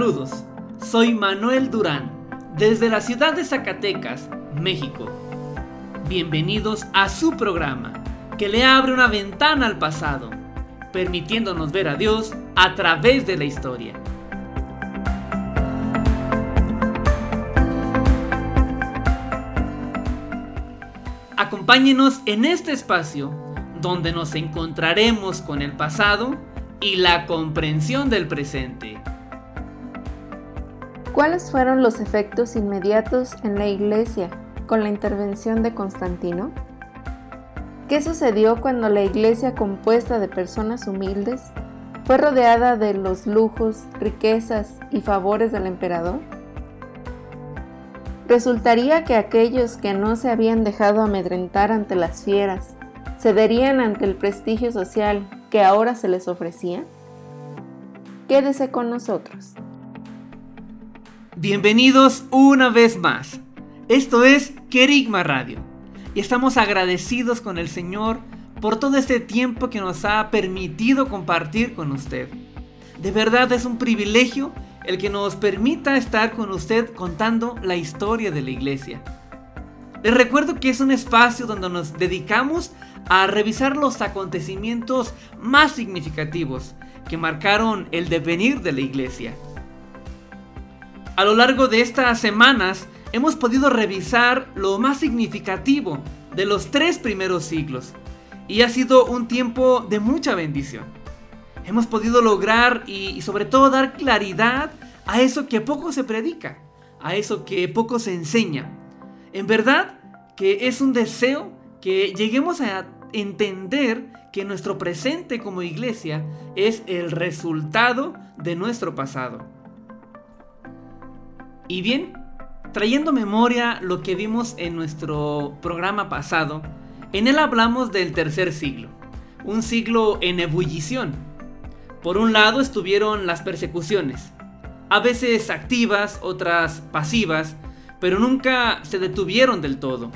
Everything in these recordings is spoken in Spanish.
Saludos, soy Manuel Durán, desde la ciudad de Zacatecas, México. Bienvenidos a su programa, que le abre una ventana al pasado, permitiéndonos ver a Dios a través de la historia. Acompáñenos en este espacio donde nos encontraremos con el pasado y la comprensión del presente. ¿Cuáles fueron los efectos inmediatos en la iglesia con la intervención de Constantino? ¿Qué sucedió cuando la iglesia compuesta de personas humildes fue rodeada de los lujos, riquezas y favores del emperador? ¿Resultaría que aquellos que no se habían dejado amedrentar ante las fieras cederían ante el prestigio social que ahora se les ofrecía? Quédese con nosotros. Bienvenidos una vez más. Esto es Kerigma Radio y estamos agradecidos con el Señor por todo este tiempo que nos ha permitido compartir con usted. De verdad es un privilegio el que nos permita estar con usted contando la historia de la iglesia. Les recuerdo que es un espacio donde nos dedicamos a revisar los acontecimientos más significativos que marcaron el devenir de la iglesia. A lo largo de estas semanas hemos podido revisar lo más significativo de los tres primeros siglos y ha sido un tiempo de mucha bendición. Hemos podido lograr y, sobre todo dar claridad a eso que poco se predica, a eso que poco se enseña. En verdad que es un deseo que lleguemos a entender que nuestro presente como iglesia es el resultado de nuestro pasado. Y bien, trayendo memoria lo que vimos en nuestro programa pasado, en él hablamos del tercer siglo, un siglo en ebullición. Por un lado estuvieron las persecuciones, a veces activas, otras pasivas, pero nunca se detuvieron del todo.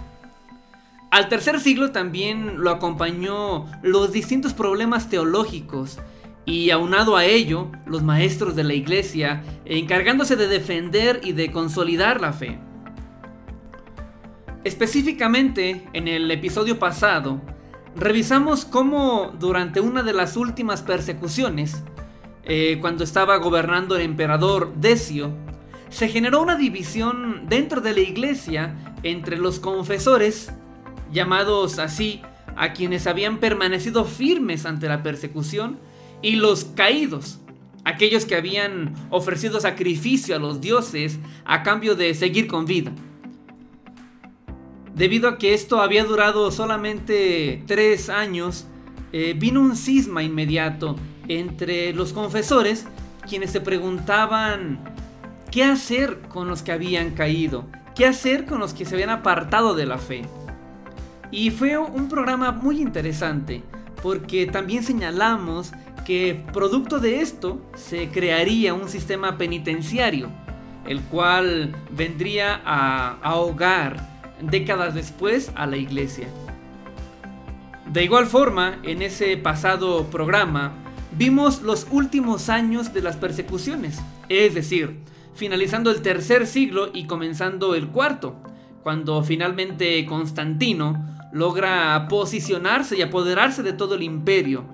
Al tercer siglo también lo acompañó los distintos problemas teológicos y aunado a ello, los maestros de la iglesia encargándose de defender y de consolidar la fe. Específicamente, en el episodio pasado, revisamos cómo durante una de las últimas persecuciones, eh, cuando estaba gobernando el emperador Decio, se generó una división dentro de la iglesia entre los confesores, llamados así a quienes habían permanecido firmes ante la persecución, y los caídos, aquellos que habían ofrecido sacrificio a los dioses a cambio de seguir con vida. Debido a que esto había durado solamente tres años, eh, vino un cisma inmediato entre los confesores, quienes se preguntaban qué hacer con los que habían caído, qué hacer con los que se habían apartado de la fe. Y fue un programa muy interesante, porque también señalamos que producto de esto se crearía un sistema penitenciario, el cual vendría a ahogar décadas después a la iglesia. De igual forma, en ese pasado programa, vimos los últimos años de las persecuciones, es decir, finalizando el tercer siglo y comenzando el cuarto, cuando finalmente Constantino logra posicionarse y apoderarse de todo el imperio,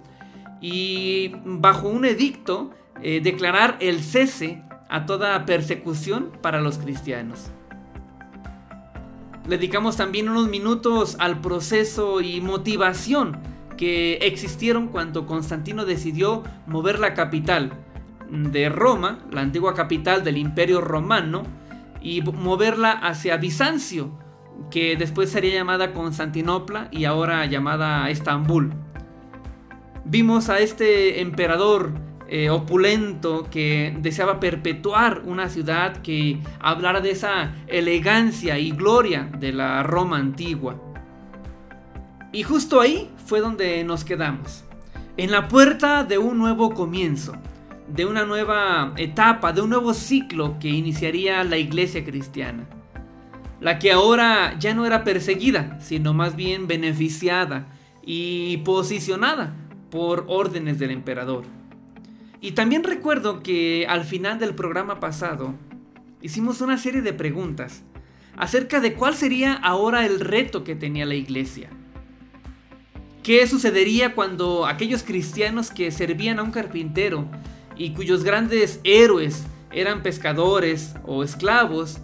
y bajo un edicto eh, declarar el cese a toda persecución para los cristianos. dedicamos también unos minutos al proceso y motivación que existieron cuando Constantino decidió mover la capital de Roma, la antigua capital del imperio romano, y moverla hacia Bizancio, que después sería llamada Constantinopla y ahora llamada Estambul. Vimos a este emperador eh, opulento que deseaba perpetuar una ciudad que hablara de esa elegancia y gloria de la Roma antigua. Y justo ahí fue donde nos quedamos, en la puerta de un nuevo comienzo, de una nueva etapa, de un nuevo ciclo que iniciaría la iglesia cristiana. La que ahora ya no era perseguida, sino más bien beneficiada y posicionada por órdenes del emperador. Y también recuerdo que al final del programa pasado hicimos una serie de preguntas acerca de cuál sería ahora el reto que tenía la iglesia. ¿Qué sucedería cuando aquellos cristianos que servían a un carpintero y cuyos grandes héroes eran pescadores o esclavos,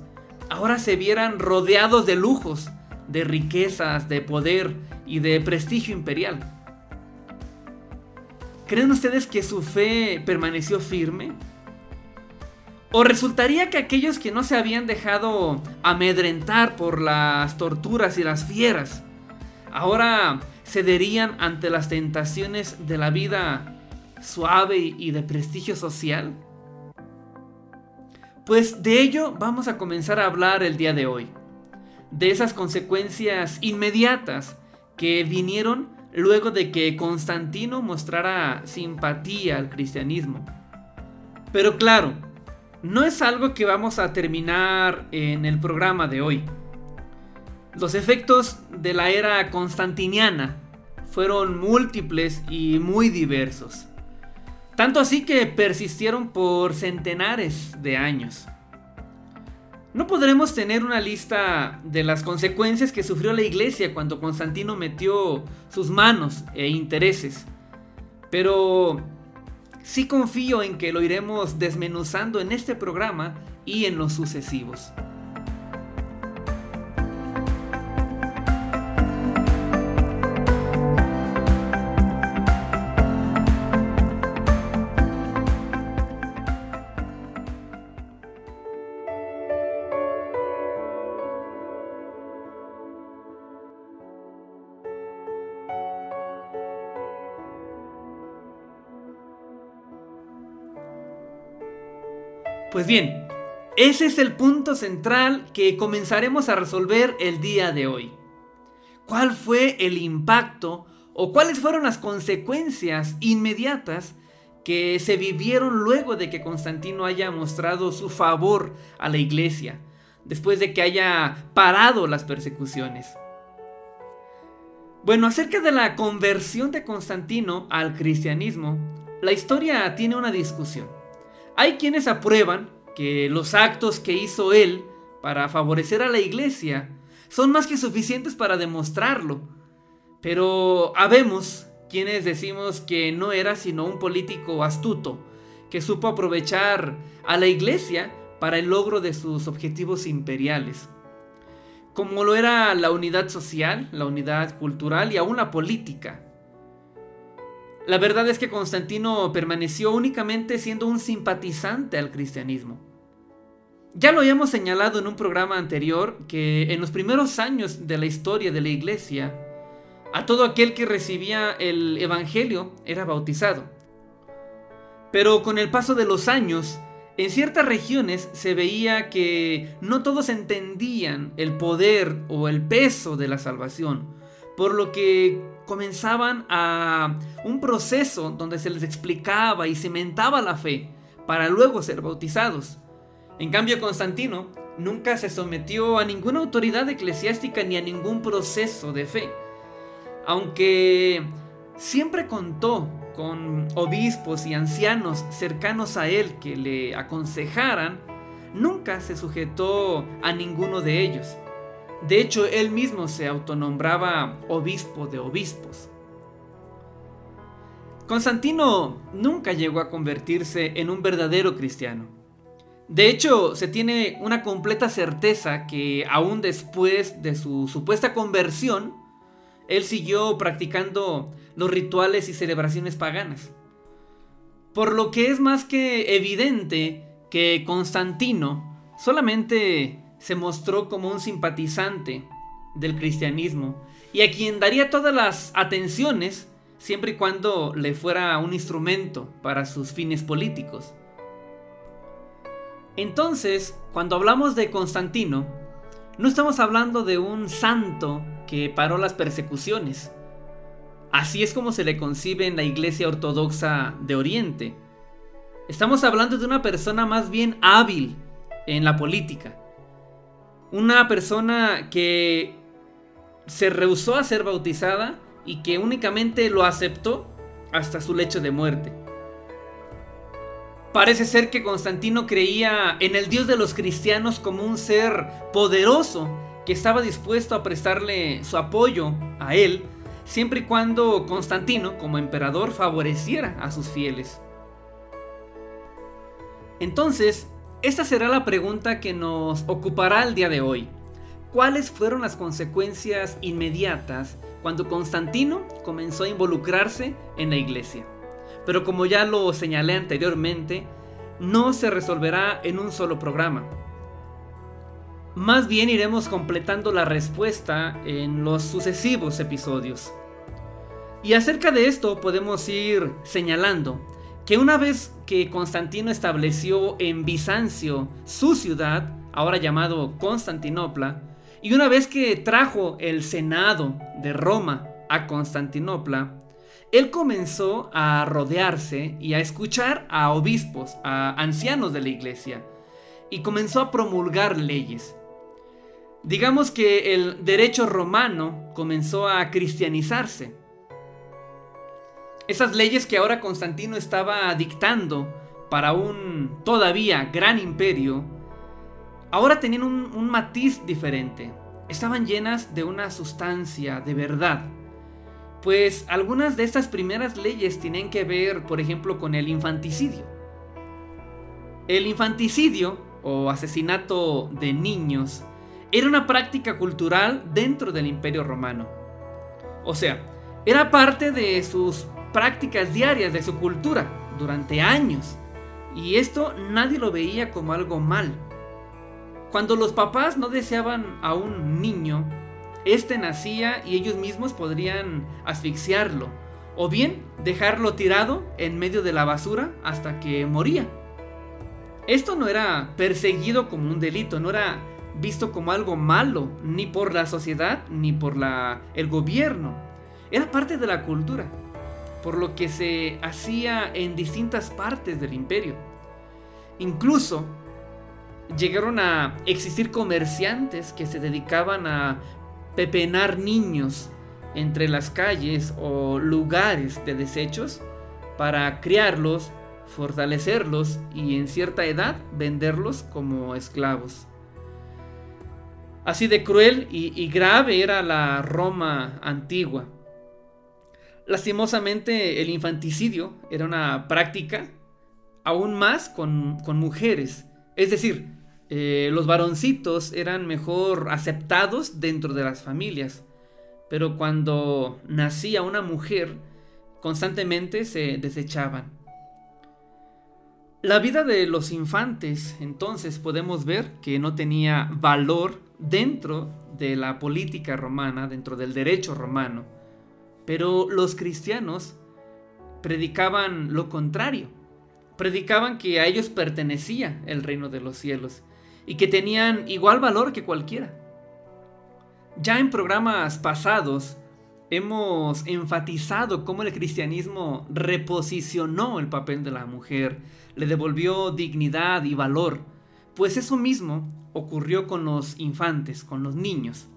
ahora se vieran rodeados de lujos, de riquezas, de poder y de prestigio imperial? ¿Creen ustedes que su fe permaneció firme? ¿O resultaría que aquellos que no se habían dejado amedrentar por las torturas y las fieras, ahora cederían ante las tentaciones de la vida suave y de prestigio social? Pues de ello vamos a comenzar a hablar el día de hoy, de esas consecuencias inmediatas que vinieron luego de que Constantino mostrara simpatía al cristianismo. Pero claro, no es algo que vamos a terminar en el programa de hoy. Los efectos de la era constantiniana fueron múltiples y muy diversos. Tanto así que persistieron por centenares de años. No podremos tener una lista de las consecuencias que sufrió la iglesia cuando Constantino metió sus manos e intereses, pero sí confío en que lo iremos desmenuzando en este programa y en los sucesivos. Pues bien, ese es el punto central que comenzaremos a resolver el día de hoy. ¿Cuál fue el impacto o cuáles fueron las consecuencias inmediatas que se vivieron luego de que Constantino haya mostrado su favor a la iglesia, después de que haya parado las persecuciones? Bueno, acerca de la conversión de Constantino al cristianismo, la historia tiene una discusión. Hay quienes aprueban que los actos que hizo él para favorecer a la iglesia son más que suficientes para demostrarlo. Pero habemos quienes decimos que no era sino un político astuto, que supo aprovechar a la iglesia para el logro de sus objetivos imperiales. Como lo era la unidad social, la unidad cultural y aún la política. La verdad es que Constantino permaneció únicamente siendo un simpatizante al cristianismo. Ya lo habíamos señalado en un programa anterior que en los primeros años de la historia de la iglesia, a todo aquel que recibía el Evangelio era bautizado. Pero con el paso de los años, en ciertas regiones se veía que no todos entendían el poder o el peso de la salvación, por lo que comenzaban a un proceso donde se les explicaba y cimentaba la fe para luego ser bautizados. En cambio, Constantino nunca se sometió a ninguna autoridad eclesiástica ni a ningún proceso de fe, aunque siempre contó con obispos y ancianos cercanos a él que le aconsejaran, nunca se sujetó a ninguno de ellos. De hecho, él mismo se autonombraba obispo de obispos. Constantino nunca llegó a convertirse en un verdadero cristiano. De hecho, se tiene una completa certeza que aún después de su supuesta conversión, él siguió practicando los rituales y celebraciones paganas. Por lo que es más que evidente que Constantino solamente se mostró como un simpatizante del cristianismo y a quien daría todas las atenciones siempre y cuando le fuera un instrumento para sus fines políticos. Entonces, cuando hablamos de Constantino, no estamos hablando de un santo que paró las persecuciones. Así es como se le concibe en la Iglesia Ortodoxa de Oriente. Estamos hablando de una persona más bien hábil en la política. Una persona que se rehusó a ser bautizada y que únicamente lo aceptó hasta su lecho de muerte. Parece ser que Constantino creía en el Dios de los cristianos como un ser poderoso que estaba dispuesto a prestarle su apoyo a él siempre y cuando Constantino, como emperador, favoreciera a sus fieles. Entonces, esta será la pregunta que nos ocupará el día de hoy. ¿Cuáles fueron las consecuencias inmediatas cuando Constantino comenzó a involucrarse en la iglesia? pero como ya lo señalé anteriormente, no se resolverá en un solo programa. Más bien iremos completando la respuesta en los sucesivos episodios. Y acerca de esto podemos ir señalando que una vez que Constantino estableció en Bizancio su ciudad, ahora llamado Constantinopla, y una vez que trajo el Senado de Roma a Constantinopla, él comenzó a rodearse y a escuchar a obispos, a ancianos de la iglesia, y comenzó a promulgar leyes. Digamos que el derecho romano comenzó a cristianizarse. Esas leyes que ahora Constantino estaba dictando para un todavía gran imperio, ahora tenían un, matiz diferente. Estaban llenas de una sustancia de verdad pues algunas de estas primeras leyes tienen que ver, por ejemplo, con el infanticidio. El infanticidio, o asesinato de niños, era una práctica cultural dentro del Imperio Romano. O sea, era parte de sus prácticas diarias, de su cultura, durante años. Y esto nadie lo veía como algo mal. Cuando los papás no deseaban a un niño, este nacía y ellos mismos podrían asfixiarlo o bien dejarlo tirado en medio de la basura hasta que moría. Esto no era perseguido como un delito, no era visto como algo malo, ni por la sociedad ni por la, el gobierno. Era parte de la cultura, por lo que se hacía en distintas partes del imperio. Incluso llegaron a existir comerciantes que se dedicaban a pepenar niños entre las calles o lugares de desechos para criarlos, fortalecerlos y en cierta edad venderlos como esclavos. Así de cruel y, grave era la Roma antigua. Lastimosamente el infanticidio era una práctica aún más con, mujeres. Es decir, eh, los varoncitos eran mejor aceptados dentro de las familias. Pero cuando nacía una mujer, constantemente se desechaban. La vida de los infantes, entonces, podemos ver que no tenía valor dentro de la política romana, dentro del derecho romano. Pero los cristianos predicaban lo contrario. Predicaban que a ellos pertenecía el reino de los cielos y que tenían igual valor que cualquiera. Ya en programas pasados hemos enfatizado cómo el cristianismo reposicionó el papel de la mujer, le devolvió dignidad y valor, pues eso mismo ocurrió con los infantes, con los niños.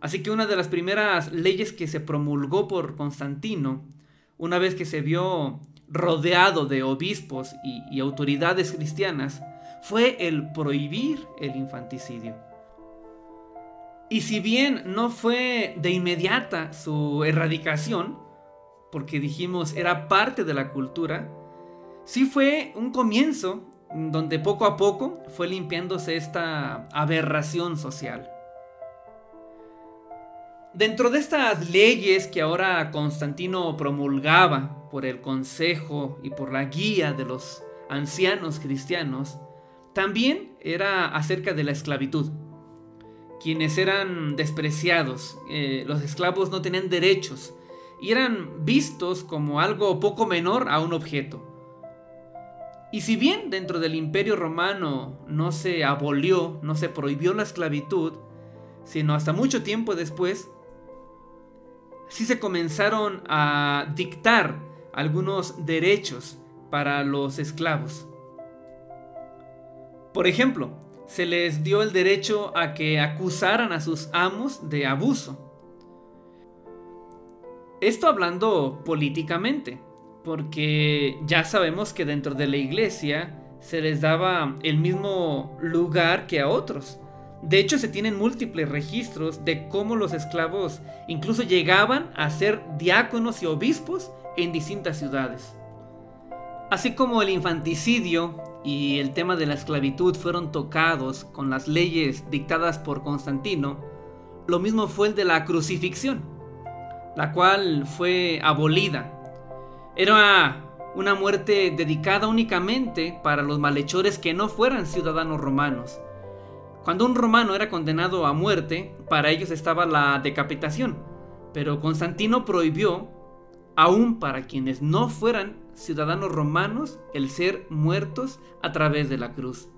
Así que una de las primeras leyes que se promulgó por Constantino, una vez que se vio rodeado de obispos y, y autoridades cristianas, fue el prohibir el infanticidio. Y si bien no fue de inmediata su erradicación, porque dijimos era parte de la cultura, sí fue un comienzo donde poco a poco fue limpiándose esta aberración social. Dentro de estas leyes que ahora Constantino promulgaba por el consejo y por la guía de los ancianos cristianos, también era acerca de la esclavitud. Quienes eran despreciados, eh, los esclavos no tenían derechos y eran vistos como algo poco menor a un objeto. Y si bien dentro del imperio romano no se abolió, no se prohibió la esclavitud, sino hasta mucho tiempo después, sí se comenzaron a dictar algunos derechos para los esclavos. Por ejemplo, se les dio el derecho a que acusaran a sus amos de abuso. Esto hablando políticamente, porque ya sabemos que dentro de la iglesia se les daba el mismo lugar que a otros. De hecho, se tienen múltiples registros de cómo los esclavos incluso llegaban a ser diáconos y obispos en distintas ciudades. Así como el infanticidio y el tema de la esclavitud fueron tocados con las leyes dictadas por Constantino, lo mismo fue el de la crucifixión, la cual fue abolida. Era una muerte dedicada únicamente para los malhechores que no fueran ciudadanos romanos cuando un romano era condenado a muerte, para ellos estaba la decapitación, pero Constantino prohibió, aún para quienes no fueran ciudadanos romanos, el ser muertos a través de la cruz.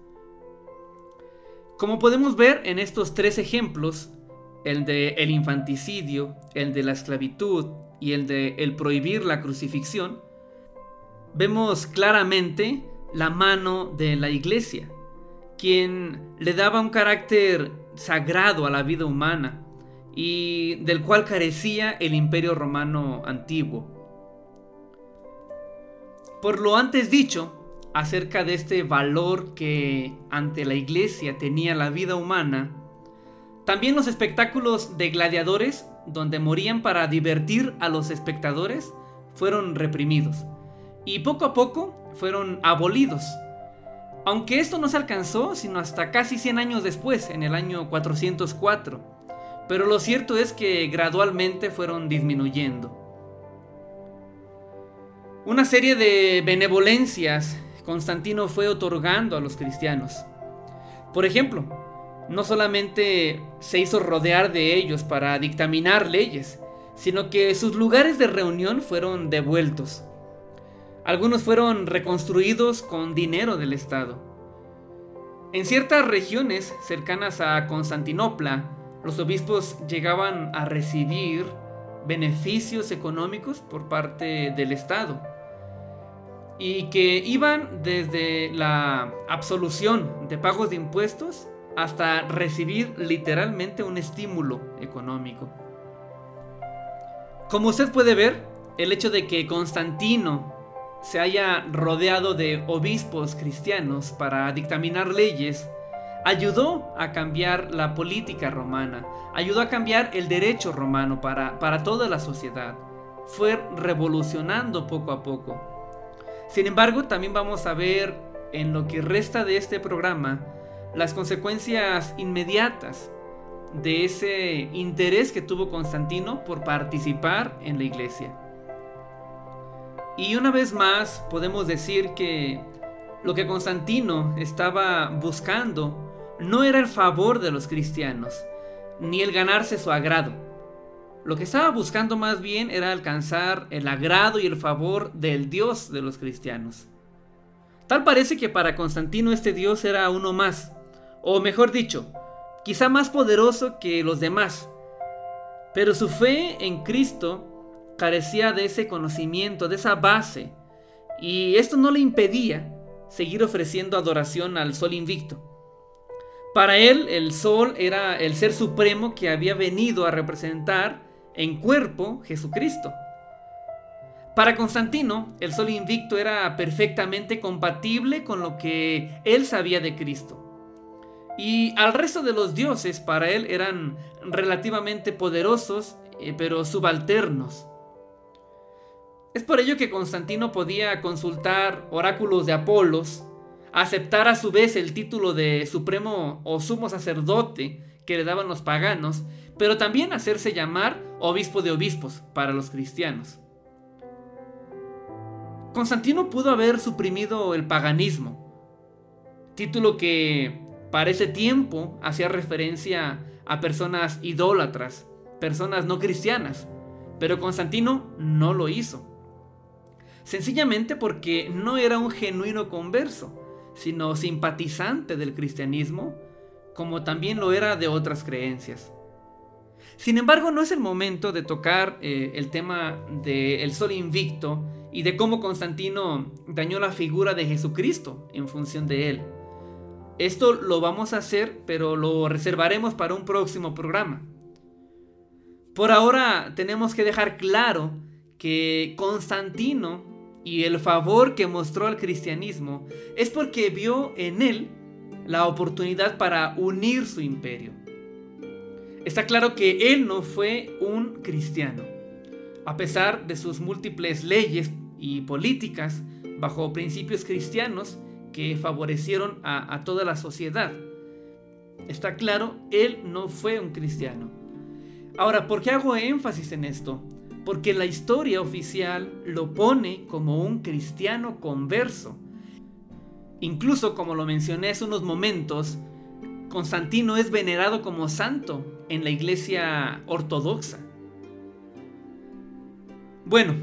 Como podemos ver en estos tres ejemplos, el de el infanticidio, el de la esclavitud y el de el prohibir la crucifixión, vemos claramente la mano de la iglesia quien le daba un carácter sagrado a la vida humana y del cual carecía el imperio romano antiguo. Por lo antes dicho, acerca de este valor que ante la iglesia tenía la vida humana, también los espectáculos de gladiadores, donde morían para divertir a los espectadores, fueron reprimidos y poco a poco fueron abolidos aunque esto no se alcanzó sino hasta casi 100 años después, en el año 404. Pero lo cierto es que gradualmente fueron disminuyendo. Una serie de benevolencias Constantino fue otorgando a los cristianos. Por ejemplo, no solamente se hizo rodear de ellos para dictaminar leyes, sino que sus lugares de reunión fueron devueltos. Algunos fueron reconstruidos con dinero del Estado. En ciertas regiones cercanas a Constantinopla, los obispos llegaban a recibir beneficios económicos por parte del Estado y que iban desde la absolución de pagos de impuestos hasta recibir literalmente un estímulo económico. Como usted puede ver, el hecho de que Constantino se haya rodeado de obispos cristianos para dictaminar leyes, ayudó a cambiar la política romana, ayudó a cambiar el derecho romano para, para toda la sociedad. Fue revolucionando poco a poco. Sin embargo, también vamos a ver en lo que resta de este programa las consecuencias inmediatas de ese interés que tuvo Constantino por participar en la iglesia. Y una vez más podemos decir que lo que Constantino estaba buscando no era el favor de los cristianos, ni el ganarse su agrado. Lo que estaba buscando más bien era alcanzar el agrado y el favor del Dios de los cristianos. Tal parece que para Constantino este Dios era uno más, o mejor dicho, quizá más poderoso que los demás. Pero su fe en Cristo carecía de ese conocimiento, de esa base, y esto no le impedía seguir ofreciendo adoración al sol invicto. Para él el sol era el ser supremo que había venido a representar en cuerpo Jesucristo. Para Constantino, el sol invicto era perfectamente compatible con lo que él sabía de Cristo. Y al resto de los dioses para él eran relativamente poderosos, eh, pero subalternos. Es por ello que Constantino podía consultar oráculos de Apolos, aceptar a su vez el título de supremo o sumo sacerdote que le daban los paganos, pero también hacerse llamar obispo de obispos para los cristianos. Constantino pudo haber suprimido el paganismo, título que para ese tiempo hacía referencia a personas idólatras, personas no cristianas, Pero Constantino no lo hizo. Sencillamente porque no era un genuino converso, sino simpatizante del cristianismo, como también lo era de otras creencias. Sin embargo, no es el momento de tocar eh, el tema del sol invicto y de cómo Constantino dañó la figura de Jesucristo en función de él. Esto lo vamos a hacer, pero lo reservaremos para un próximo programa. Por ahora tenemos que dejar claro que Constantino y el favor que mostró al cristianismo es porque vio en él la oportunidad para unir su imperio. Está claro que él no fue un cristiano. A pesar de sus múltiples leyes y políticas bajo principios cristianos que favorecieron a, toda la sociedad. Está claro, él no fue un cristiano. Ahora, ¿por qué hago énfasis en esto? Porque la historia oficial lo pone como un cristiano converso. Incluso, como lo mencioné hace unos momentos, Constantino es venerado como santo en la iglesia ortodoxa. Bueno,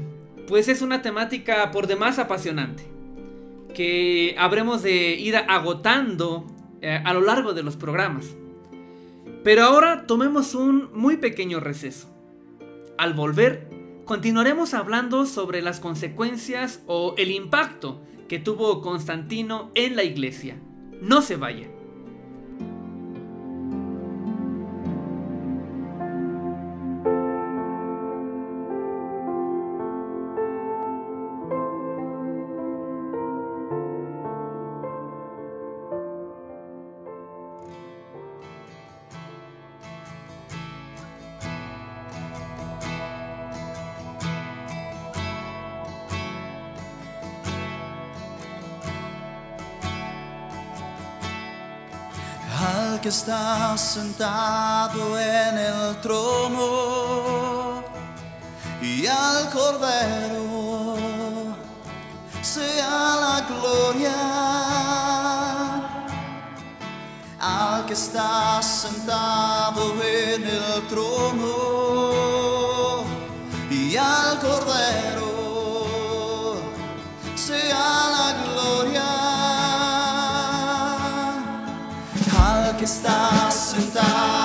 pues es una temática por demás apasionante, que habremos de ir agotando eh, a lo largo de los programas. Pero ahora tomemos un muy pequeño receso. Al volver, continuaremos hablando sobre las consecuencias o el impacto que tuvo Constantino en la iglesia. No se vaya. Que está sentado en el trono y al Cordero sea la gloria. Al que está sentado en el trono que está sentado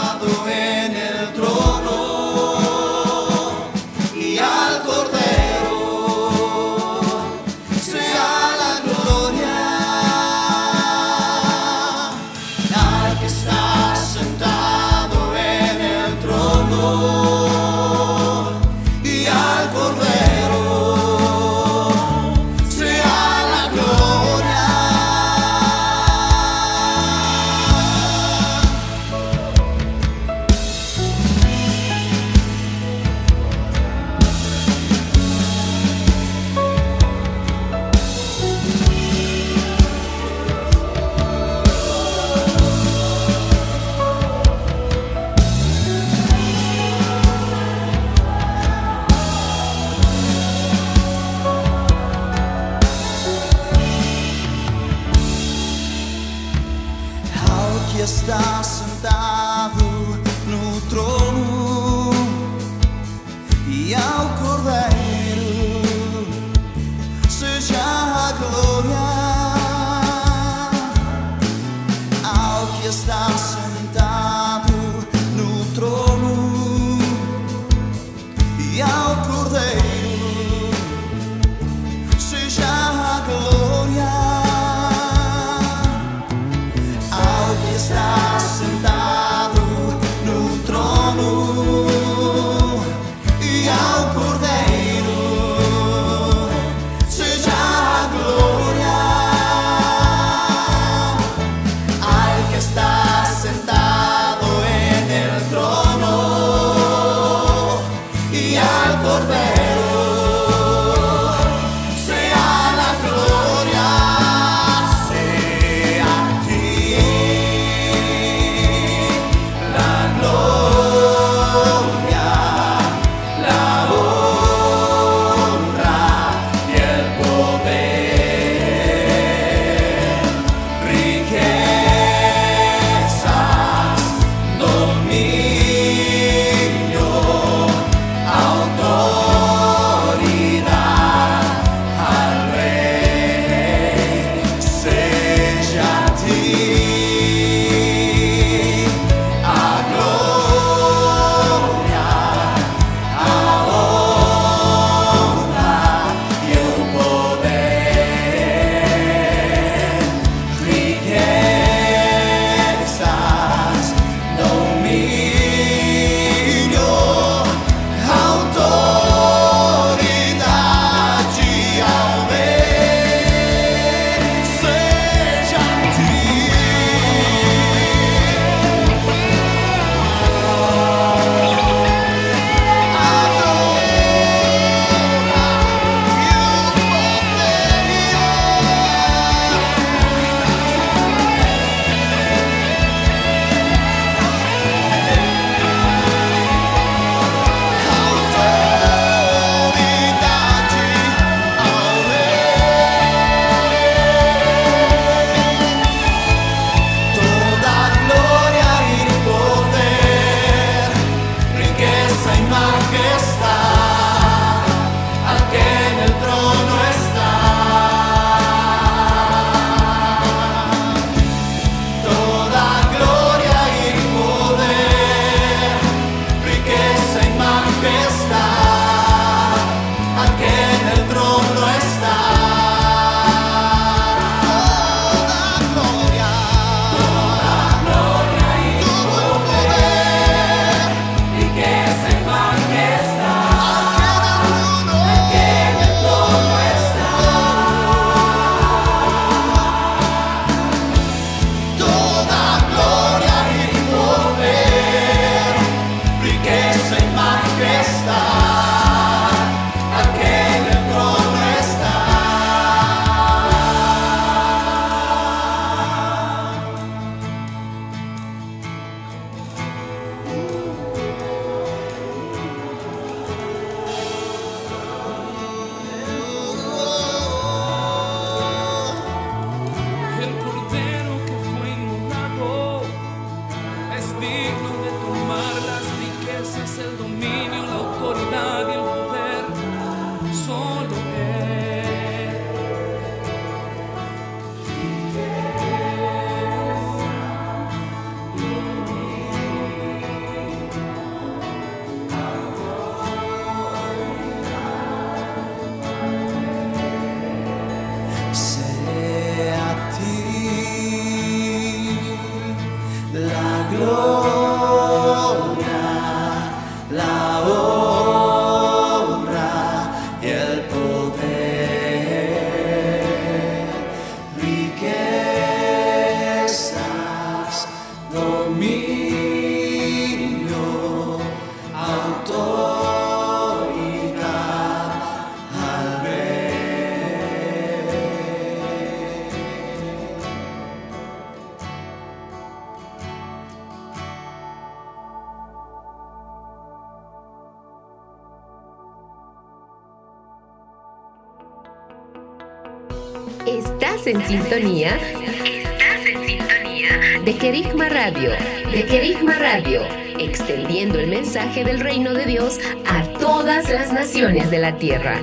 Estás en sintonía. Estás en sintonía. De Querigma Radio. De Querigma Radio. Extendiendo el mensaje del reino de Dios a todas las naciones de la tierra.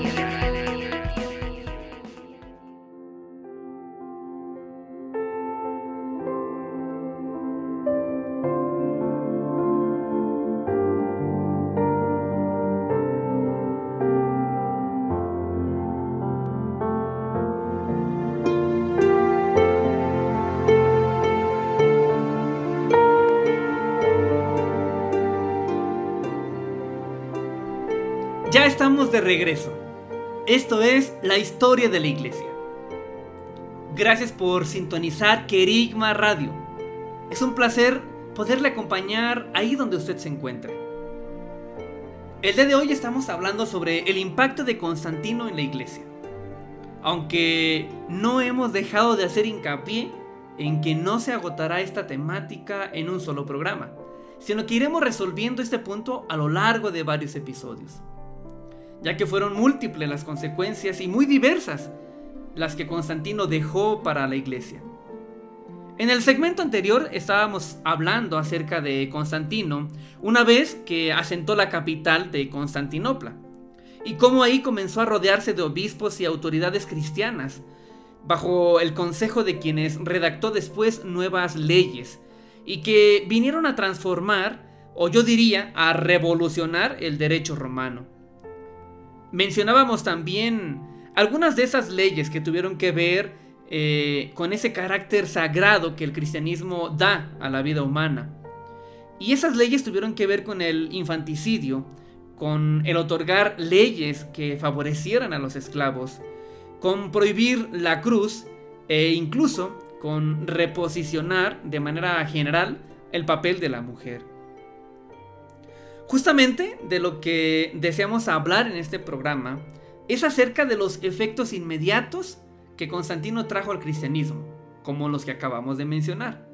Regreso. Esto es la historia de la iglesia. Gracias por sintonizar Querigma Radio. Es un placer poderle acompañar ahí donde usted se encuentra. El día de hoy estamos hablando sobre el impacto de Constantino en la iglesia. Aunque no hemos dejado de hacer hincapié en que no se agotará esta temática en un solo programa, sino que iremos resolviendo este punto a lo largo de varios episodios ya que fueron múltiples las consecuencias y muy diversas las que Constantino dejó para la iglesia. En el segmento anterior estábamos hablando acerca de Constantino una vez que asentó la capital de Constantinopla y cómo ahí comenzó a rodearse de obispos y autoridades cristianas bajo el consejo de quienes redactó después nuevas leyes y que vinieron a transformar o yo diría a revolucionar el derecho romano. Mencionábamos también algunas de esas leyes que tuvieron que ver eh, con ese carácter sagrado que el cristianismo da a la vida humana. Y esas leyes tuvieron que ver con el infanticidio, con el otorgar leyes que favorecieran a los esclavos, con prohibir la cruz e incluso con reposicionar de manera general el papel de la mujer. Justamente de lo que deseamos hablar en este programa es acerca de los efectos inmediatos que Constantino trajo al cristianismo, como los que acabamos de mencionar,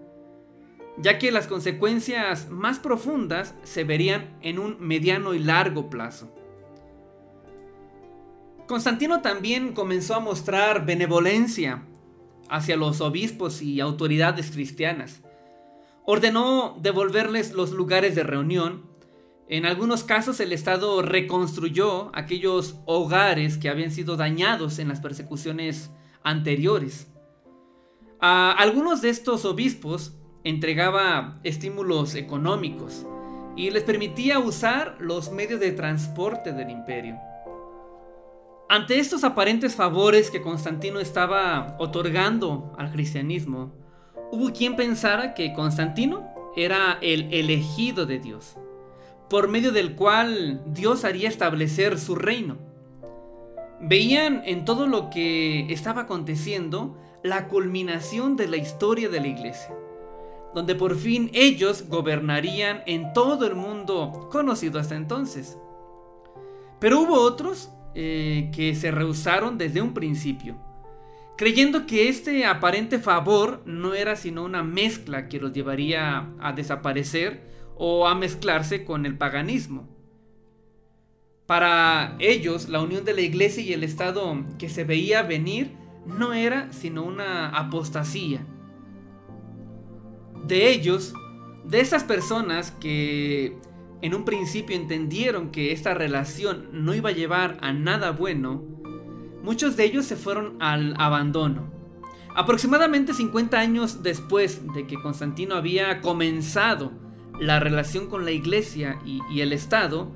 ya que las consecuencias más profundas se verían en un mediano y largo plazo. Constantino también comenzó a mostrar benevolencia hacia los obispos y autoridades cristianas. Ordenó devolverles los lugares de reunión en algunos casos el Estado reconstruyó aquellos hogares que habían sido dañados en las persecuciones anteriores. A algunos de estos obispos entregaba estímulos económicos y les permitía usar los medios de transporte del imperio. Ante estos aparentes favores que Constantino estaba otorgando al cristianismo, hubo quien pensara que Constantino era el elegido de Dios por medio del cual Dios haría establecer su reino. Veían en todo lo que estaba aconteciendo la culminación de la historia de la iglesia, donde por fin ellos gobernarían en todo el mundo conocido hasta entonces. Pero hubo otros eh, que se rehusaron desde un principio, creyendo que este aparente favor no era sino una mezcla que los llevaría a desaparecer o a mezclarse con el paganismo. Para ellos, la unión de la iglesia y el Estado que se veía venir no era sino una apostasía. De ellos, de esas personas que en un principio entendieron que esta relación no iba a llevar a nada bueno, muchos de ellos se fueron al abandono. Aproximadamente 50 años después de que Constantino había comenzado la relación con la iglesia y, el Estado,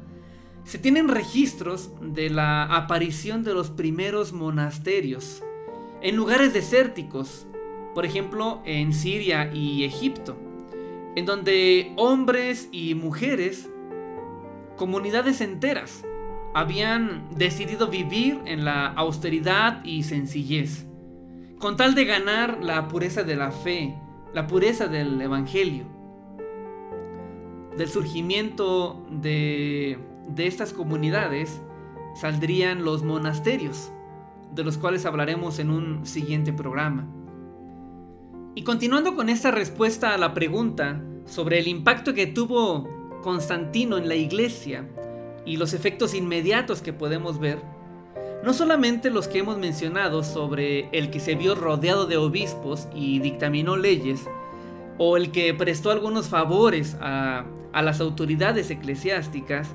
se tienen registros de la aparición de los primeros monasterios en lugares desérticos, por ejemplo en Siria y Egipto, en donde hombres y mujeres, comunidades enteras, habían decidido vivir en la austeridad y sencillez, con tal de ganar la pureza de la fe, la pureza del Evangelio del surgimiento de, estas comunidades saldrían los monasterios, de los cuales hablaremos en un siguiente programa. Y continuando con esta respuesta a la pregunta sobre el impacto que tuvo Constantino en la iglesia y los efectos inmediatos que podemos ver, No solamente los que hemos mencionado sobre el que se vio rodeado de obispos y dictaminó leyes, o el que prestó algunos favores a, a las autoridades eclesiásticas,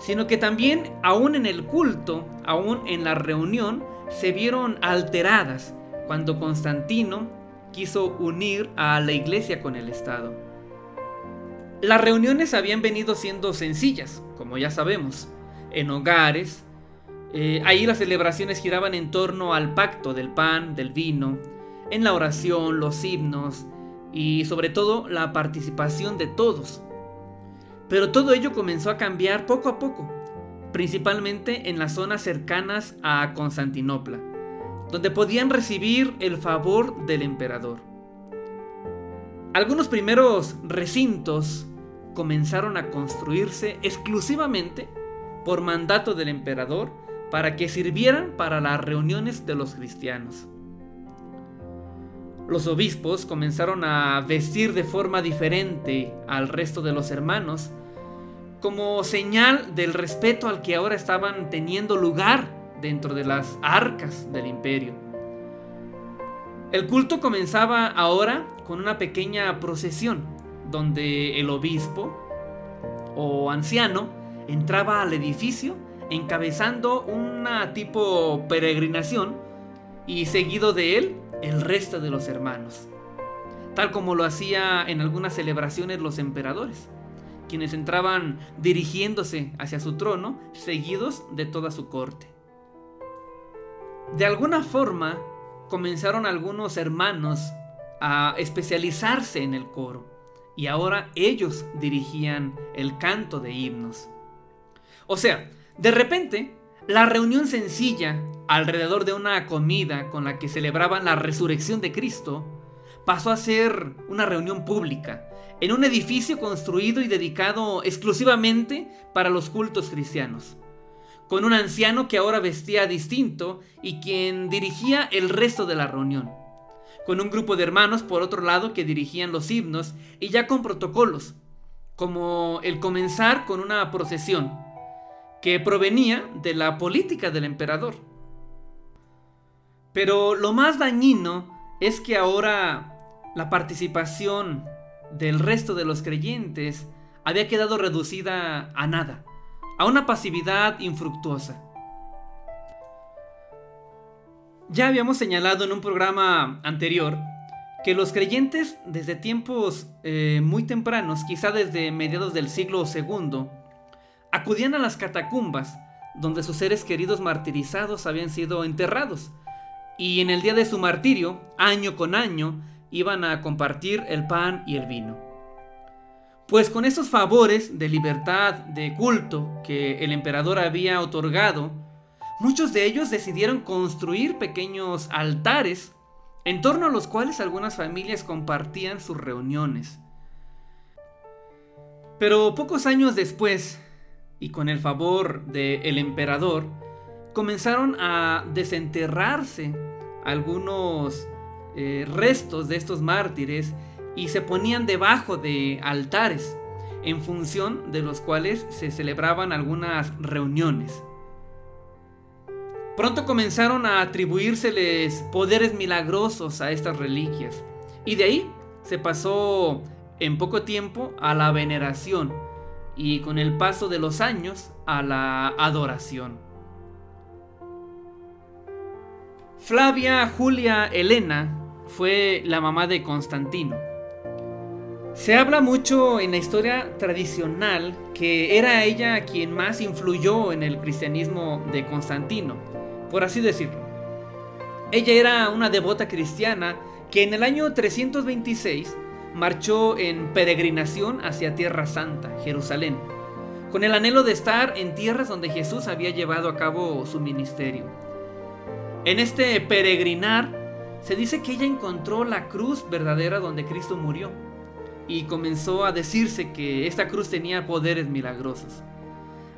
sino que también aún en el culto, aún en la reunión, se vieron alteradas cuando Constantino quiso unir a la iglesia con el Estado. Las reuniones habían venido siendo sencillas, como ya sabemos, en hogares. Eh, ahí las celebraciones giraban en torno al pacto del pan, del vino, en la oración, los himnos y sobre todo la participación de todos. Pero todo ello comenzó a cambiar poco a poco, principalmente en las zonas cercanas a Constantinopla, donde podían recibir el favor del emperador. Algunos primeros recintos comenzaron a construirse exclusivamente por mandato del emperador para que sirvieran para las reuniones de los cristianos. Los obispos comenzaron a vestir de forma diferente al resto de los hermanos como señal del respeto al que ahora estaban teniendo lugar dentro de las arcas del imperio. El culto comenzaba ahora con una pequeña procesión, donde el obispo o anciano entraba al edificio encabezando una tipo peregrinación y seguido de él el resto de los hermanos, tal como lo hacía en algunas celebraciones los emperadores quienes entraban dirigiéndose hacia su trono, seguidos de toda su corte. De alguna forma, comenzaron algunos hermanos a especializarse en el coro, y ahora ellos dirigían el canto de himnos. O sea, de repente, la reunión sencilla alrededor de una comida con la que celebraban la resurrección de Cristo pasó a ser una reunión pública, en un edificio construido y dedicado exclusivamente para los cultos cristianos, con un anciano que ahora vestía distinto y quien dirigía el resto de la reunión, con un grupo de hermanos por otro lado que dirigían los himnos y ya con protocolos, como el comenzar con una procesión que provenía de la política del emperador. Pero lo más dañino es que ahora la participación del resto de los creyentes había quedado reducida a nada, a una pasividad infructuosa. Ya habíamos señalado en un programa anterior que los creyentes desde tiempos eh, muy tempranos, quizá desde mediados del siglo II, acudían a las catacumbas donde sus seres queridos martirizados habían sido enterrados, y en el día de su martirio, año con año, iban a compartir el pan y el vino. Pues con estos favores de libertad de culto que el emperador había otorgado, muchos de ellos decidieron construir pequeños altares en torno a los cuales algunas familias compartían sus reuniones. Pero pocos años después, y con el favor del emperador, comenzaron a desenterrarse algunos eh, restos de estos mártires y se ponían debajo de altares, en función de los cuales se celebraban algunas reuniones. Pronto comenzaron a atribuírseles poderes milagrosos a estas reliquias, y de ahí se pasó en poco tiempo a la veneración y con el paso de los años a la adoración. Flavia Julia Elena fue la mamá de Constantino. Se habla mucho en la historia tradicional que era ella quien más influyó en el cristianismo de Constantino, por así decirlo. Ella era una devota cristiana que en el año 326 marchó en peregrinación hacia Tierra Santa, Jerusalén, con el anhelo de estar en tierras donde Jesús había llevado a cabo su ministerio. En este peregrinar se dice que ella encontró la cruz verdadera donde Cristo murió y comenzó a decirse que esta cruz tenía poderes milagrosos.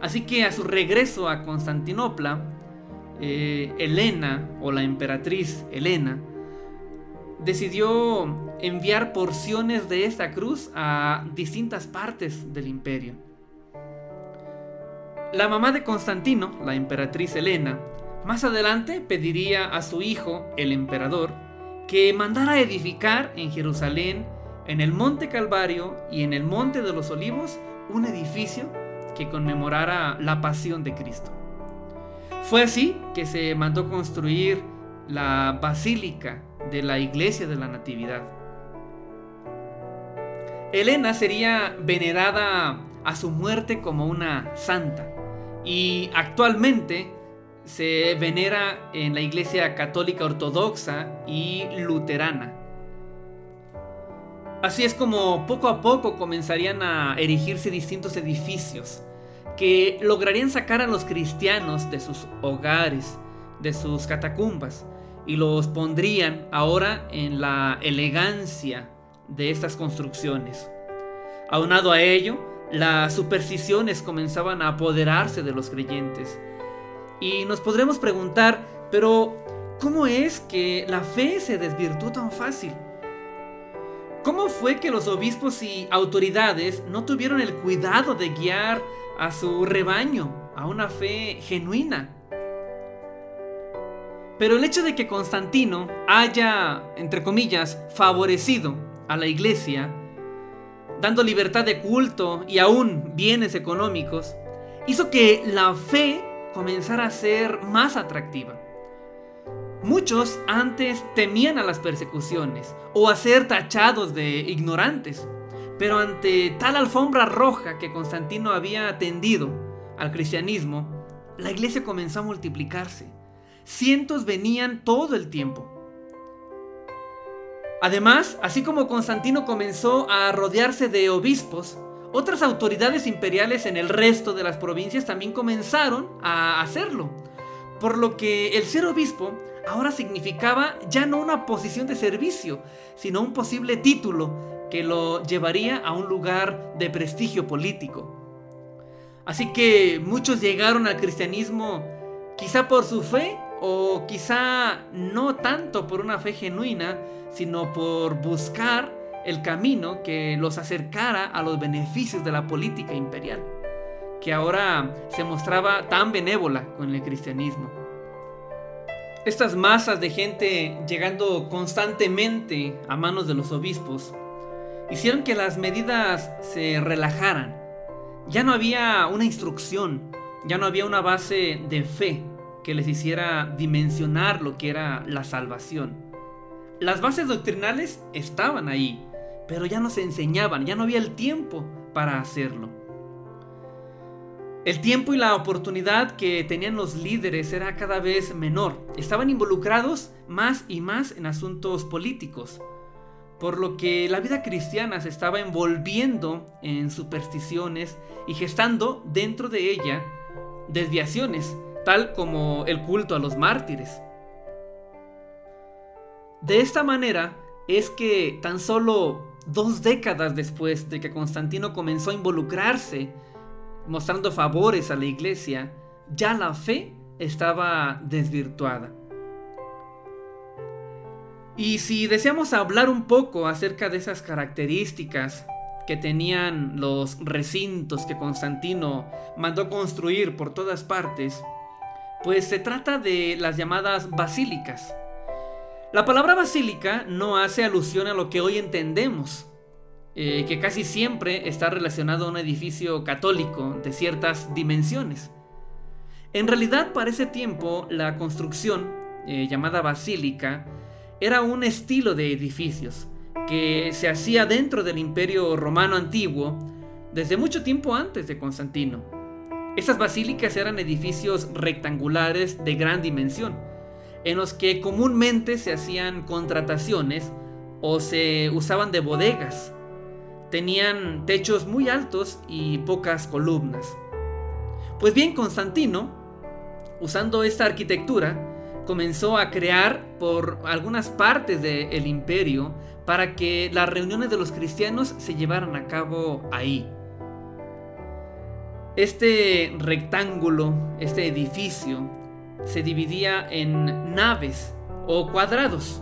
Así que a su regreso a Constantinopla, eh, Elena o la emperatriz Elena decidió enviar porciones de esta cruz a distintas partes del imperio. La mamá de Constantino, la emperatriz Elena, Más adelante pediría a su hijo, el emperador, que mandara edificar en Jerusalén, en el Monte Calvario y en el Monte de los Olivos, un edificio que conmemorara la pasión de Cristo. Fue así que se mandó construir la basílica de la iglesia de la Natividad. Elena sería venerada a su muerte como una santa y actualmente se venera en la Iglesia Católica Ortodoxa y Luterana. Así es como poco a poco comenzarían a erigirse distintos edificios que lograrían sacar a los cristianos de sus hogares, de sus catacumbas, y los pondrían ahora en la elegancia de estas construcciones. Aunado a ello, las supersticiones comenzaban a apoderarse de los creyentes, y nos podremos preguntar, pero ¿cómo es que la fe se desvirtuó tan fácil? ¿Cómo fue que los obispos y autoridades no tuvieron el cuidado de guiar a su rebaño a una fe genuina? Pero el hecho de que Constantino haya, entre comillas, favorecido a la iglesia, dando libertad de culto y aún bienes económicos, hizo que la fe comenzar a ser más atractiva. Muchos antes temían a las persecuciones o a ser tachados de ignorantes, pero ante tal alfombra roja que Constantino había tendido al cristianismo, la iglesia comenzó a multiplicarse. Cientos venían todo el tiempo. Además, así como Constantino comenzó a rodearse de obispos, otras autoridades imperiales en el resto de las provincias también comenzaron a hacerlo. Por lo que el ser obispo ahora significaba ya no una posición de servicio, sino un posible título que lo llevaría a un lugar de prestigio político. Así que muchos llegaron al cristianismo quizá por su fe o quizá no tanto por una fe genuina, sino por buscar el camino que los acercara a los beneficios de la política imperial, que ahora se mostraba tan benévola con el cristianismo. Estas masas de gente llegando constantemente a manos de los obispos hicieron que las medidas se relajaran. Ya no había una instrucción, ya no había una base de fe que les hiciera dimensionar lo que era la salvación. Las bases doctrinales estaban ahí, pero ya no se enseñaban, ya no había el tiempo para hacerlo. El tiempo y la oportunidad que tenían los líderes era cada vez menor. Estaban involucrados más y más en asuntos políticos, por lo que la vida cristiana se estaba envolviendo en supersticiones y gestando dentro de ella desviaciones, tal como el culto a los mártires. De esta manera es que tan solo dos décadas después de que Constantino comenzó a involucrarse, mostrando favores a la iglesia, ya la fe estaba desvirtuada. Y si deseamos hablar un poco acerca de esas características que tenían los recintos que Constantino mandó construir por todas partes, pues se trata de las llamadas basílicas. La palabra basílica no hace alusión a lo que hoy entendemos, eh, que casi siempre está relacionado a un edificio católico de ciertas dimensiones. En realidad, para ese tiempo, la construcción, eh, llamada basílica, era un estilo de edificios que se hacía dentro del imperio romano antiguo desde mucho tiempo antes de Constantino. Estas basílicas eran edificios rectangulares de gran dimensión, en los que comúnmente se hacían contrataciones o se usaban de bodegas. Tenían techos muy altos y pocas columnas. Pues bien, Constantino, usando esta arquitectura, comenzó a crear por algunas partes del imperio para que las reuniones de los cristianos se llevaran a cabo ahí. Este rectángulo, este edificio, se dividía en naves o cuadrados,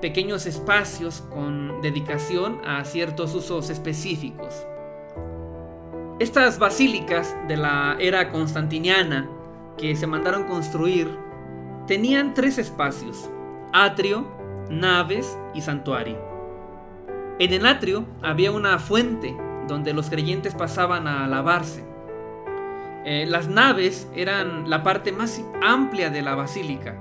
pequeños espacios con dedicación a ciertos usos específicos. Estas basílicas de la era constantiniana que se mandaron construir tenían tres espacios, atrio, naves y santuario. En el atrio había una fuente donde los creyentes pasaban a lavarse. Eh, las naves eran la parte más amplia de la basílica.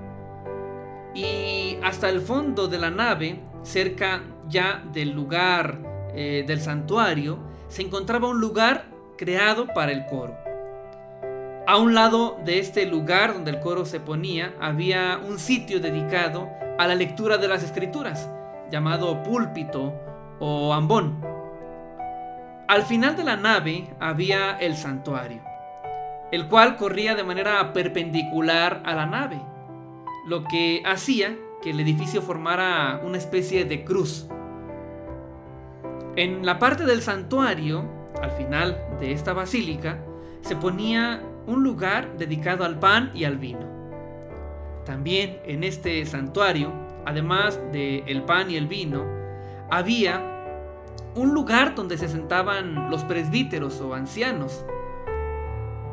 Y hasta el fondo de la nave, cerca ya del lugar eh, del santuario, se encontraba un lugar creado para el coro. A un lado de este lugar donde el coro se ponía, había un sitio dedicado a la lectura de las escrituras, llamado púlpito o ambón. Al final de la nave había el santuario, el cual corría de manera perpendicular a la nave, lo que hacía que el edificio formara una especie de cruz. En la parte del santuario, al final de esta basílica, se ponía un lugar dedicado al pan y al vino. También en este santuario, además del el pan y el vino, había un lugar donde se sentaban los presbíteros o ancianos.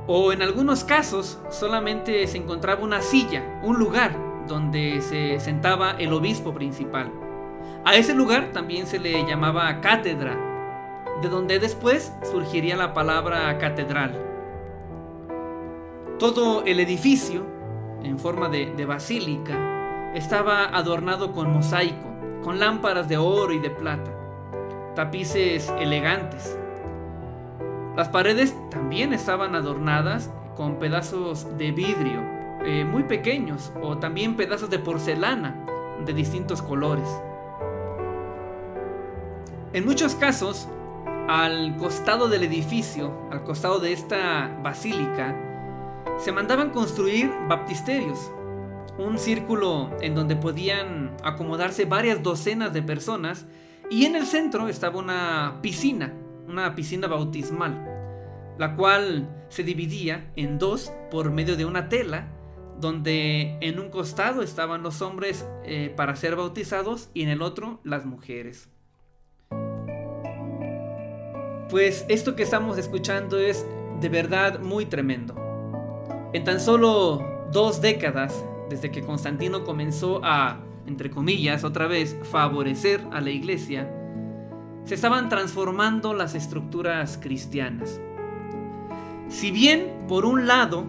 O en algunos casos solamente se encontraba una silla, un lugar donde se sentaba el obispo principal. A ese lugar también se le llamaba cátedra, de donde después surgiría la palabra catedral. Todo el edificio, en forma de, de basílica, estaba adornado con mosaico, con lámparas de oro y de plata tapices elegantes. Las paredes también estaban adornadas con pedazos de vidrio eh, muy pequeños o también pedazos de porcelana de distintos colores. En muchos casos, al costado del edificio, al costado de esta basílica, se mandaban construir baptisterios, un círculo en donde podían acomodarse varias docenas de personas y en el centro estaba una piscina, una piscina bautismal, la cual se dividía en dos por medio de una tela, donde en un costado estaban los hombres eh, para ser bautizados y en el otro las mujeres. Pues esto que estamos escuchando es de verdad muy tremendo. En tan solo dos décadas, desde que Constantino comenzó a entre comillas, otra vez, favorecer a la iglesia, se estaban transformando las estructuras cristianas. Si bien, por un lado,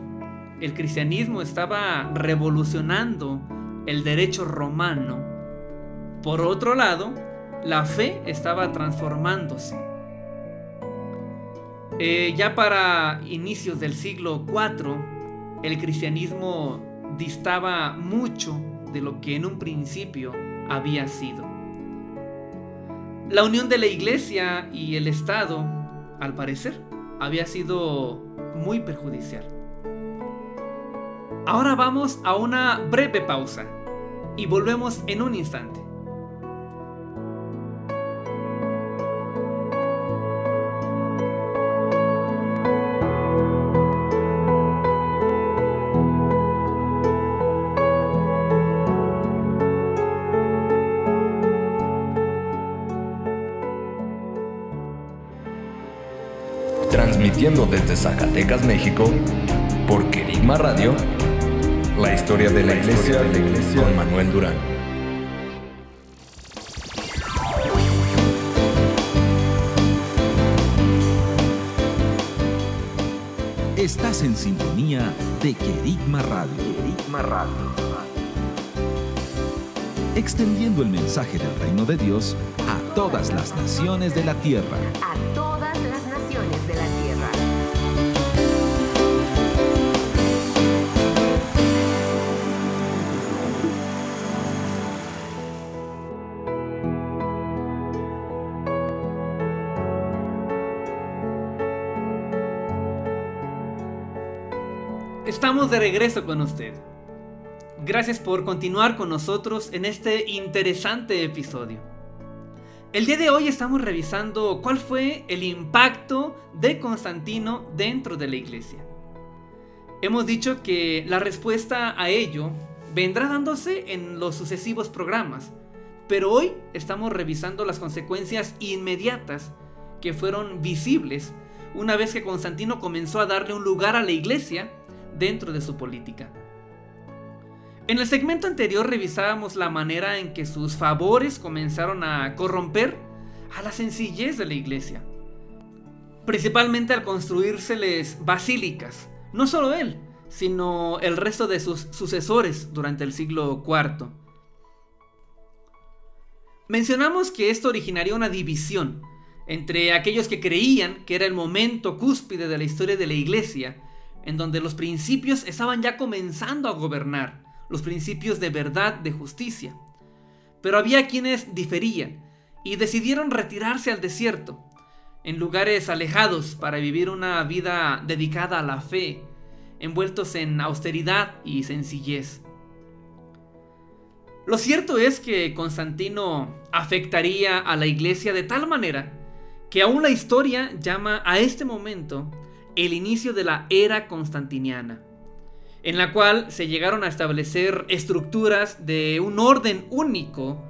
el cristianismo estaba revolucionando el derecho romano, por otro lado, la fe estaba transformándose. Eh, ya para inicios del siglo IV, el cristianismo distaba mucho de lo que en un principio había sido. La unión de la iglesia y el Estado, al parecer, había sido muy perjudicial. Ahora vamos a una breve pausa y volvemos en un instante. Desde Zacatecas, México, por Querigma Radio, la historia de la, iglesia, de la iglesia con Manuel Durán. Estás en sintonía de Querigma Radio. Querigma Radio. Extendiendo el mensaje del reino de Dios a todas las naciones de la tierra. De regreso con usted. Gracias por continuar con nosotros en este interesante episodio. El día de hoy estamos revisando cuál fue el impacto de Constantino dentro de la iglesia. Hemos dicho que la respuesta a ello vendrá dándose en los sucesivos programas, pero hoy estamos revisando las consecuencias inmediatas que fueron visibles una vez que Constantino comenzó a darle un lugar a la iglesia dentro de su política. En el segmento anterior revisábamos la manera en que sus favores comenzaron a corromper a la sencillez de la iglesia, principalmente al construírseles basílicas, no solo él, sino el resto de sus sucesores durante el siglo IV. Mencionamos que esto originaría una división entre aquellos que creían que era el momento cúspide de la historia de la iglesia, en donde los principios estaban ya comenzando a gobernar, los principios de verdad, de justicia. Pero había quienes diferían y decidieron retirarse al desierto, en lugares alejados para vivir una vida dedicada a la fe, envueltos en austeridad y sencillez. Lo cierto es que Constantino afectaría a la iglesia de tal manera que aún la historia llama a este momento el inicio de la era constantiniana, en la cual se llegaron a establecer estructuras de un orden único,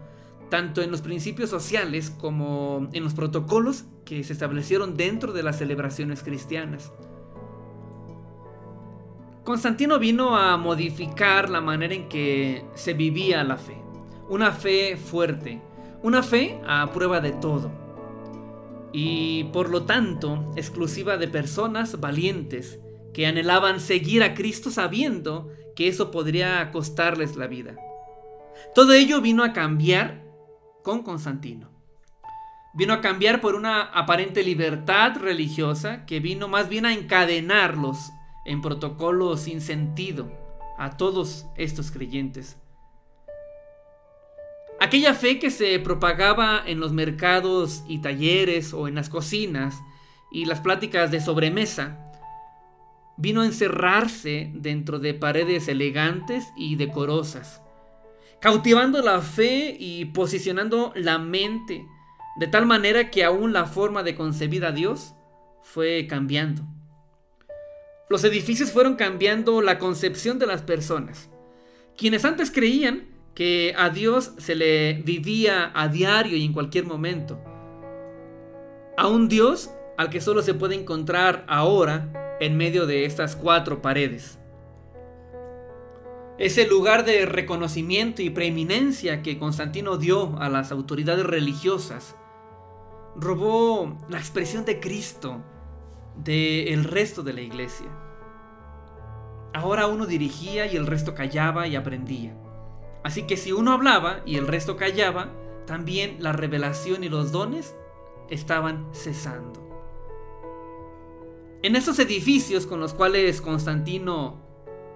tanto en los principios sociales como en los protocolos que se establecieron dentro de las celebraciones cristianas. Constantino vino a modificar la manera en que se vivía la fe. Una fe fuerte, una fe a prueba de todo. Y por lo tanto, exclusiva de personas valientes que anhelaban seguir a Cristo sabiendo que eso podría costarles la vida. Todo ello vino a cambiar con Constantino. Vino a cambiar por una aparente libertad religiosa que vino más bien a encadenarlos en protocolos sin sentido a todos estos creyentes. Aquella fe que se propagaba en los mercados y talleres o en las cocinas y las pláticas de sobremesa, vino a encerrarse dentro de paredes elegantes y decorosas, cautivando la fe y posicionando la mente de tal manera que aún la forma de concebir a Dios fue cambiando. Los edificios fueron cambiando la concepción de las personas. Quienes antes creían que a Dios se le vivía a diario y en cualquier momento. A un Dios al que solo se puede encontrar ahora en medio de estas cuatro paredes. Ese lugar de reconocimiento y preeminencia que Constantino dio a las autoridades religiosas robó la expresión de Cristo del resto de la iglesia. Ahora uno dirigía y el resto callaba y aprendía. Así que si uno hablaba y el resto callaba, también la revelación y los dones estaban cesando. En esos edificios con los cuales Constantino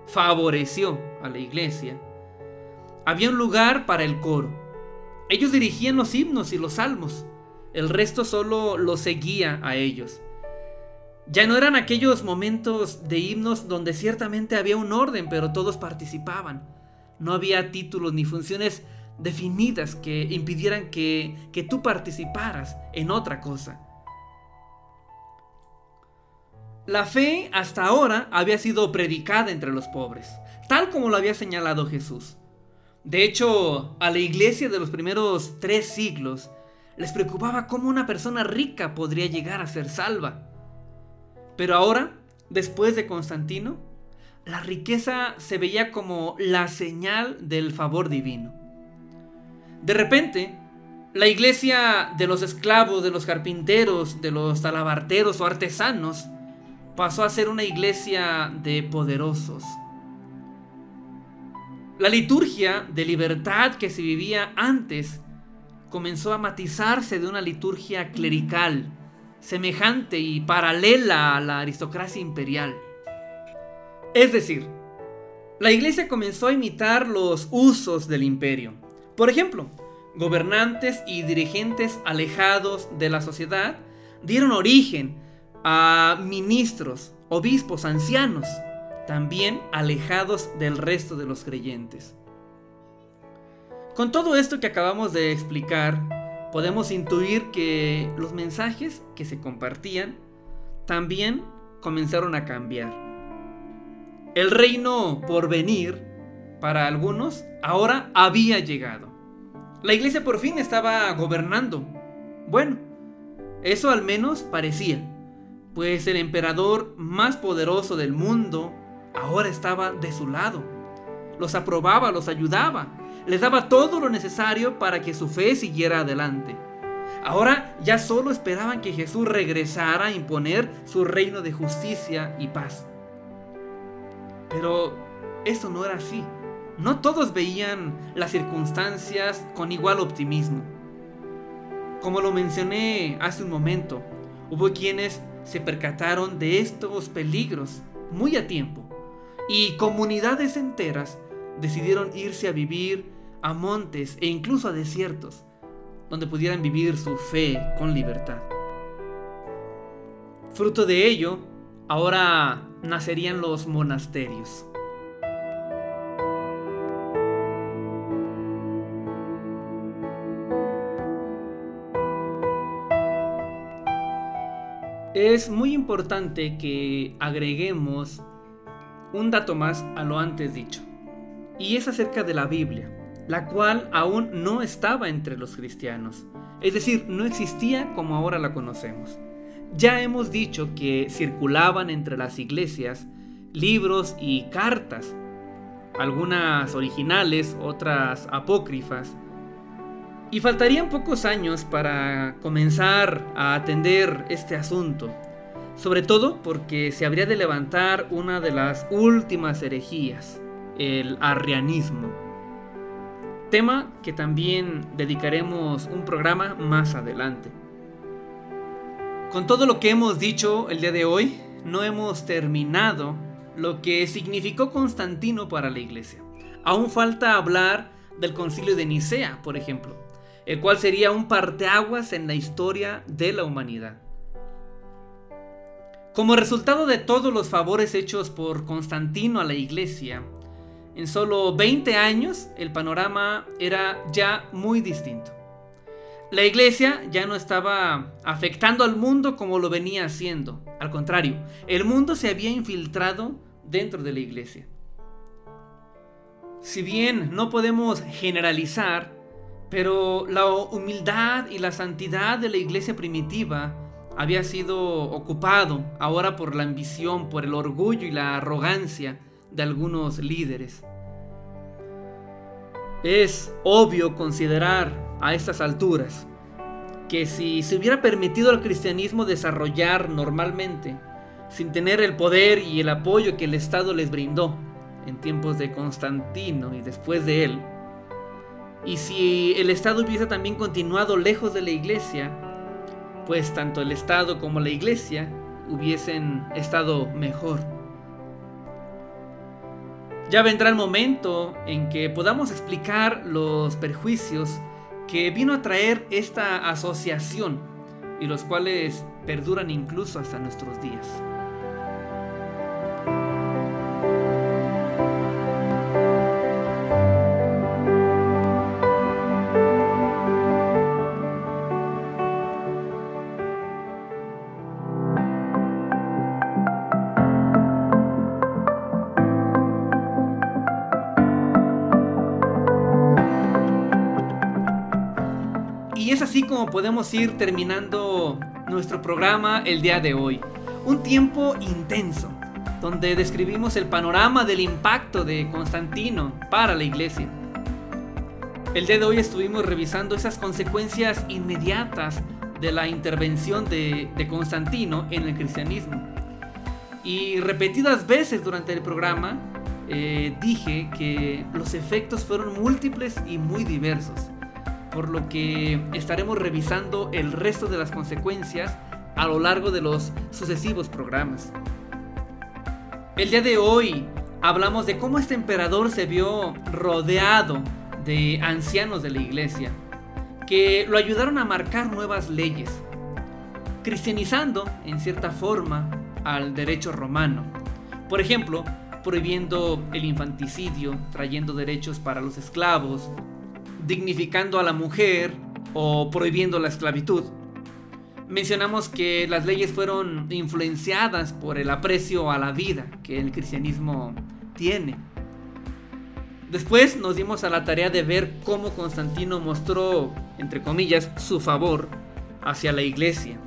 favoreció a la iglesia, había un lugar para el coro. Ellos dirigían los himnos y los salmos. El resto solo los seguía a ellos. Ya no eran aquellos momentos de himnos donde ciertamente había un orden, pero todos participaban. No había títulos ni funciones definidas que impidieran que, que tú participaras en otra cosa. La fe hasta ahora había sido predicada entre los pobres, tal como lo había señalado Jesús. De hecho, a la iglesia de los primeros tres siglos les preocupaba cómo una persona rica podría llegar a ser salva. Pero ahora, después de Constantino, la riqueza se veía como la señal del favor divino. De repente, la iglesia de los esclavos, de los carpinteros, de los talabarteros o artesanos, pasó a ser una iglesia de poderosos. La liturgia de libertad que se vivía antes comenzó a matizarse de una liturgia clerical, semejante y paralela a la aristocracia imperial. Es decir, la iglesia comenzó a imitar los usos del imperio. Por ejemplo, gobernantes y dirigentes alejados de la sociedad dieron origen a ministros, obispos, ancianos, también alejados del resto de los creyentes. Con todo esto que acabamos de explicar, podemos intuir que los mensajes que se compartían también comenzaron a cambiar. El reino por venir, para algunos, ahora había llegado. La iglesia por fin estaba gobernando. Bueno, eso al menos parecía, pues el emperador más poderoso del mundo ahora estaba de su lado. los aprobaba, los ayudaba, les daba todo lo necesario para que su fe siguiera adelante. Ahora ya solo esperaban que Jesús regresara a imponer su reino de justicia y paz. Pero eso no era así. No todos veían las circunstancias con igual optimismo. Como lo mencioné hace un momento, hubo quienes se percataron de estos peligros muy a tiempo y comunidades enteras decidieron irse a vivir a montes e incluso a desiertos, donde pudieran vivir su fe con libertad. Fruto de ello, ahora nacerían los monasterios. Es muy importante que agreguemos un dato más a lo antes dicho, y es acerca de la Biblia, la cual aún no estaba entre los cristianos, es decir, no existía como ahora la conocemos. Ya hemos dicho que circulaban entre las iglesias libros y cartas, algunas originales, otras apócrifas, y faltarían pocos años para comenzar a atender este asunto, sobre todo porque se habría de levantar una de las últimas herejías, el arrianismo. Tema que también dedicaremos un programa más adelante. Con todo lo que hemos dicho el día de hoy, no hemos terminado lo que significó Constantino para la iglesia. Aún falta hablar del concilio de Nicea, por ejemplo, el cual sería un parteaguas en la historia de la humanidad. Como resultado de todos los favores hechos por Constantino a la iglesia, en solo 20 años el panorama era ya muy distinto. La iglesia ya no estaba afectando al mundo como lo venía haciendo. Al contrario, el mundo se había infiltrado dentro de la iglesia. Si bien no podemos generalizar, pero la humildad y la santidad de la iglesia primitiva había sido ocupado ahora por la ambición, por el orgullo y la arrogancia de algunos líderes. Es obvio considerar a estas alturas que si se hubiera permitido al cristianismo desarrollar normalmente, sin tener el poder y el apoyo que el Estado les brindó en tiempos de Constantino y después de él, y si el Estado hubiese también continuado lejos de la iglesia, pues tanto el Estado como la iglesia hubiesen estado mejor. Ya vendrá el momento en que podamos explicar los perjuicios que vino a traer esta asociación y los cuales perduran incluso hasta nuestros días. Podemos ir terminando nuestro programa el día de hoy. Un tiempo intenso, donde describimos el panorama del impacto de Constantino para la iglesia. El día de hoy estuvimos revisando esas consecuencias inmediatas de la intervención de, Constantino en el cristianismo. Y repetidas veces durante el programa eh, dije que los efectos fueron múltiples y muy diversos por lo que estaremos revisando el resto de las consecuencias a lo largo de los sucesivos programas. El día de hoy hablamos de cómo este emperador se vio rodeado de ancianos de la iglesia, que lo ayudaron a marcar nuevas leyes, cristianizando en cierta forma al derecho romano. Por ejemplo, prohibiendo el infanticidio, trayendo derechos para los esclavos, dignificando a la mujer o prohibiendo la esclavitud. Mencionamos que las leyes fueron influenciadas por el aprecio a la vida que el cristianismo tiene. Después nos dimos a la tarea de ver cómo Constantino mostró, entre comillas, su favor hacia la iglesia,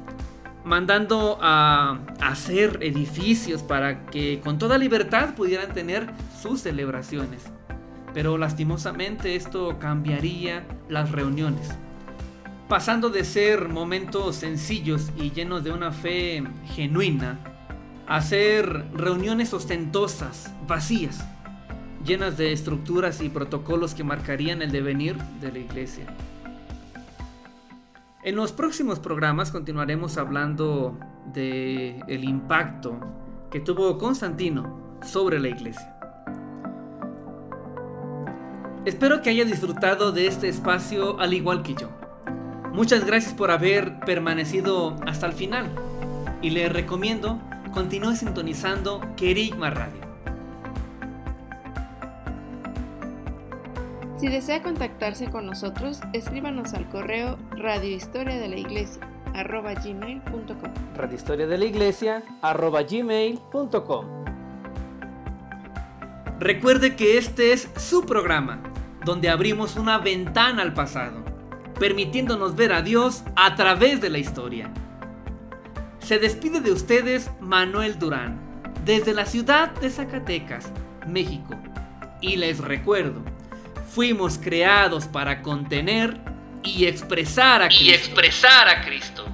mandando a hacer edificios para que con toda libertad pudieran tener sus celebraciones. Pero lastimosamente esto cambiaría las reuniones, pasando de ser momentos sencillos y llenos de una fe genuina a ser reuniones ostentosas, vacías, llenas de estructuras y protocolos que marcarían el devenir de la iglesia. En los próximos programas continuaremos hablando de el impacto que tuvo Constantino sobre la iglesia. Espero que haya disfrutado de este espacio al igual que yo. Muchas gracias por haber permanecido hasta el final y le recomiendo continúe sintonizando Kerigma Radio. Si desea contactarse con nosotros, escríbanos al correo radiohistoria de la iglesia arroba gmail.com radiohistoria de la iglesia arroba gmail.com Recuerde que este es su programa, donde abrimos una ventana al pasado, permitiéndonos ver a Dios a través de la historia. Se despide de ustedes Manuel Durán, desde la ciudad de Zacatecas, México. Y les recuerdo, fuimos creados para contener y expresar a Cristo. Y expresar a Cristo.